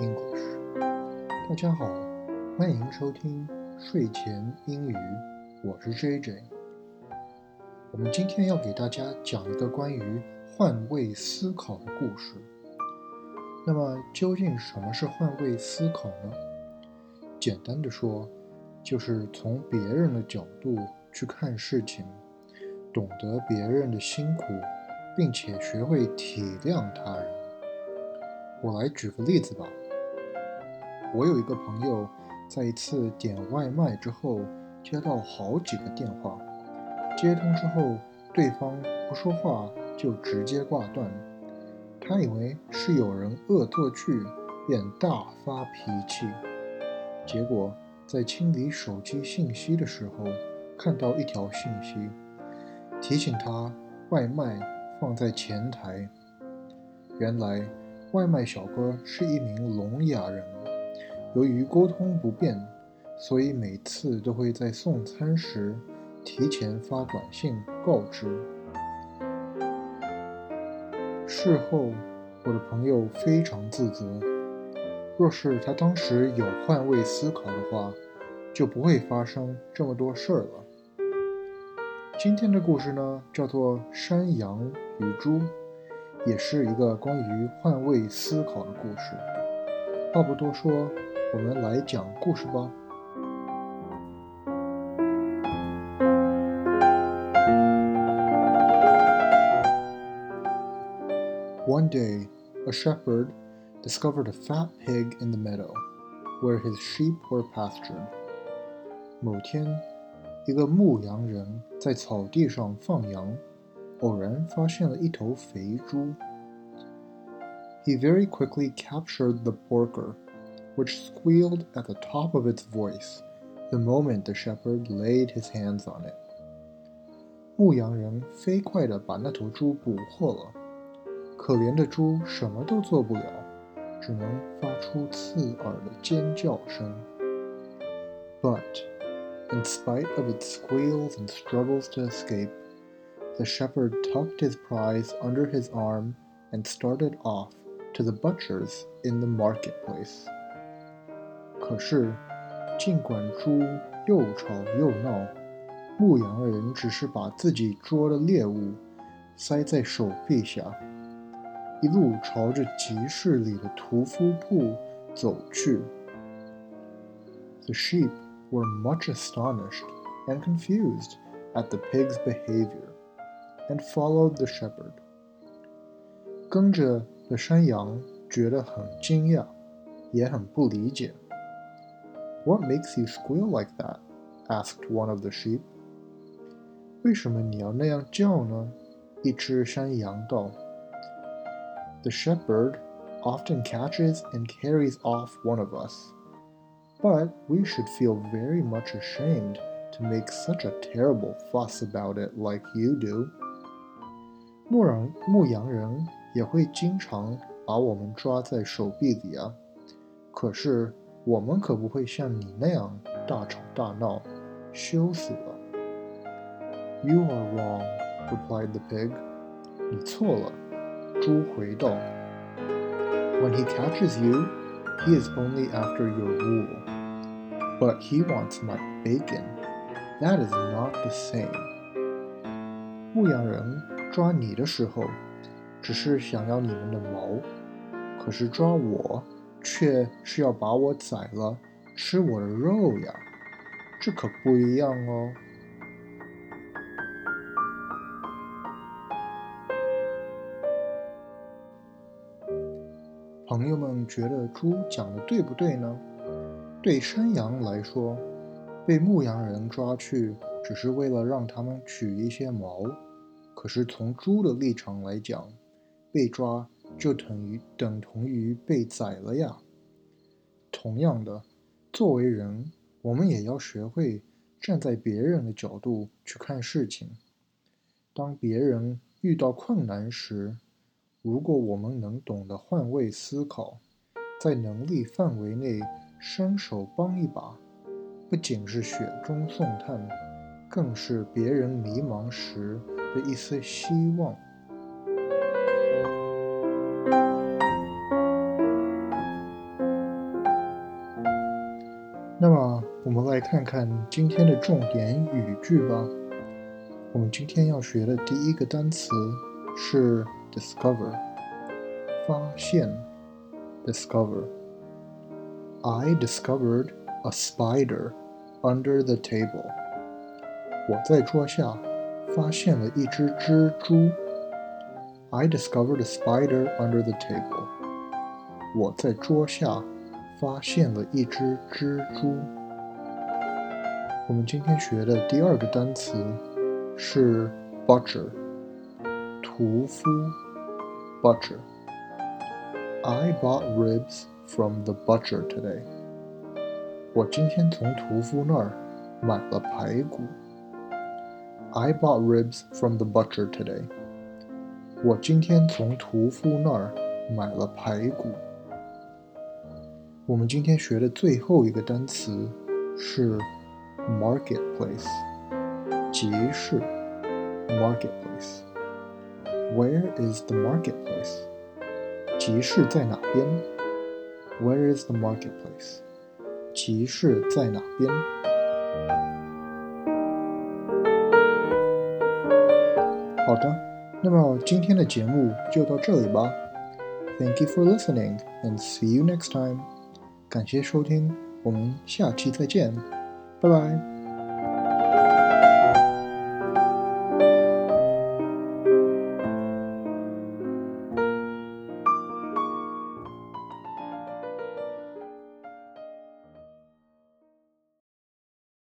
English，大家好，欢迎收听睡前英语，我是 J J。我们今天要给大家讲一个关于换位思考的故事。那么，究竟什么是换位思考呢？简单的说，就是从别人的角度去看事情，懂得别人的辛苦，并且学会体谅他人。我来举个例子吧。我有一个朋友，在一次点外卖之后，接到好几个电话，接通之后，对方不说话就直接挂断。他以为是有人恶作剧，便大发脾气。结果在清理手机信息的时候，看到一条信息，提醒他外卖放在前台。原来外卖小哥是一名聋哑人，由于沟通不便，所以每次都会在送餐时提前发短信告知。事后，我的朋友非常自责。若是他当时有换位思考的话，就不会发生这么多事儿了。今天的故事呢，叫做《山羊与猪》，也是一个关于换位思考的故事。话不多说，我们来讲故事吧。One day, a shepherd discovered a fat pig in the meadow, where his sheep were pastured. 某天，一个牧羊人在草地上放羊，偶然发现了一头肥猪。He very quickly captured the porker, which squealed at the top of its voice the moment the shepherd laid his hands on it. 牧羊人飞快地把那头猪捕获了。可怜的猪什么都做不了，只能发出刺耳的尖叫声。But, in spite of its squeals and struggles to escape, the shepherd tucked his prize under his arm and started off to the butcher's in the marketplace. 可是，尽管猪又吵又闹，牧羊人只是把自己捉的猎物塞在手臂下。一路朝着集市里的屠夫铺走去。The sheep were much astonished and confused at the pig's behavior, and followed the shepherd. 跟着的山羊觉得很惊讶，也很不理解。What makes you squeal like that? asked one of the sheep. 为什么你要那样叫呢？一只山羊道。the shepherd often catches and carries off one of us. But we should feel very much ashamed to make such a terrible fuss about it like you do. 牧人牧羊人也会经常把我们抓在手臂里啊，可是 我们可不会像你那样大吵大闹，羞死了。You are wrong, replied the pig. 你错了。猪回道：“When he catches you, he is only after your wool, but he wants my bacon. That is not the same.” 牧羊人抓你的时候，只是想要你们的毛，可是抓我，却是要把我宰了，吃我的肉呀，这可不一样哦。朋友们觉得猪讲的对不对呢？对山羊来说，被牧羊人抓去只是为了让他们取一些毛；可是从猪的立场来讲，被抓就等于等同于被宰了呀。同样的，作为人，我们也要学会站在别人的角度去看事情。当别人遇到困难时，如果我们能懂得换位思考，在能力范围内伸手帮一把，不仅是雪中送炭，更是别人迷茫时的一丝希望。看看今天的重点语句吧。我们今天要学的第一个单词是 discover，发现。discover. I discovered a spider under the table. 我在桌下发现了一只蜘蛛。I discovered a spider under the table. 我在桌下发现了一只蜘蛛。我们今天学的第二个单词是 butcher，屠夫，butcher。I bought ribs from the butcher today. 我今天从屠夫那儿买了排骨。I bought ribs from the butcher today. 我今天从屠夫那儿买了排骨。我们今天学的最后一个单词是 marketplace，集市。marketplace。Where is the marketplace? 集市在哪边？Where is the marketplace？集市在哪边？好的，那么今天的节目就到这里吧。Thank you for listening and see you next time。感谢收听，我们下期再见， Bye bye.